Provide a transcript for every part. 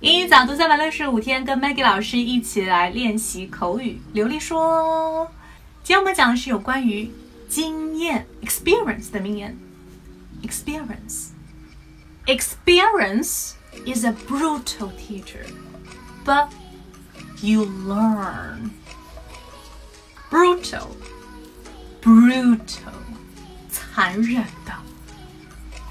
英语早读三百六十五天，跟 Maggie 老师一起来练习口语流利说。今天我们讲的是有关于经验 （experience） 的名言。Experience. Experience is a brutal teacher, but you learn. Brutal, brutal，残忍的，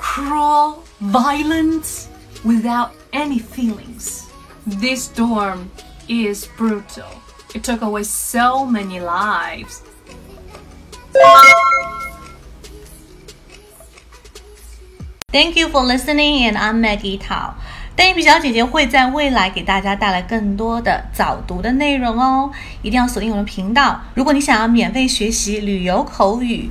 cruel, violent, without any feelings. This storm is brutal. It took away so many lives. Thank you for listening, and I'm Maggie Tao. 单眼皮小姐姐会在未来给大家带来更多的早读的内容哦，一定要锁定我们频道。如果你想要免费学习旅游口语、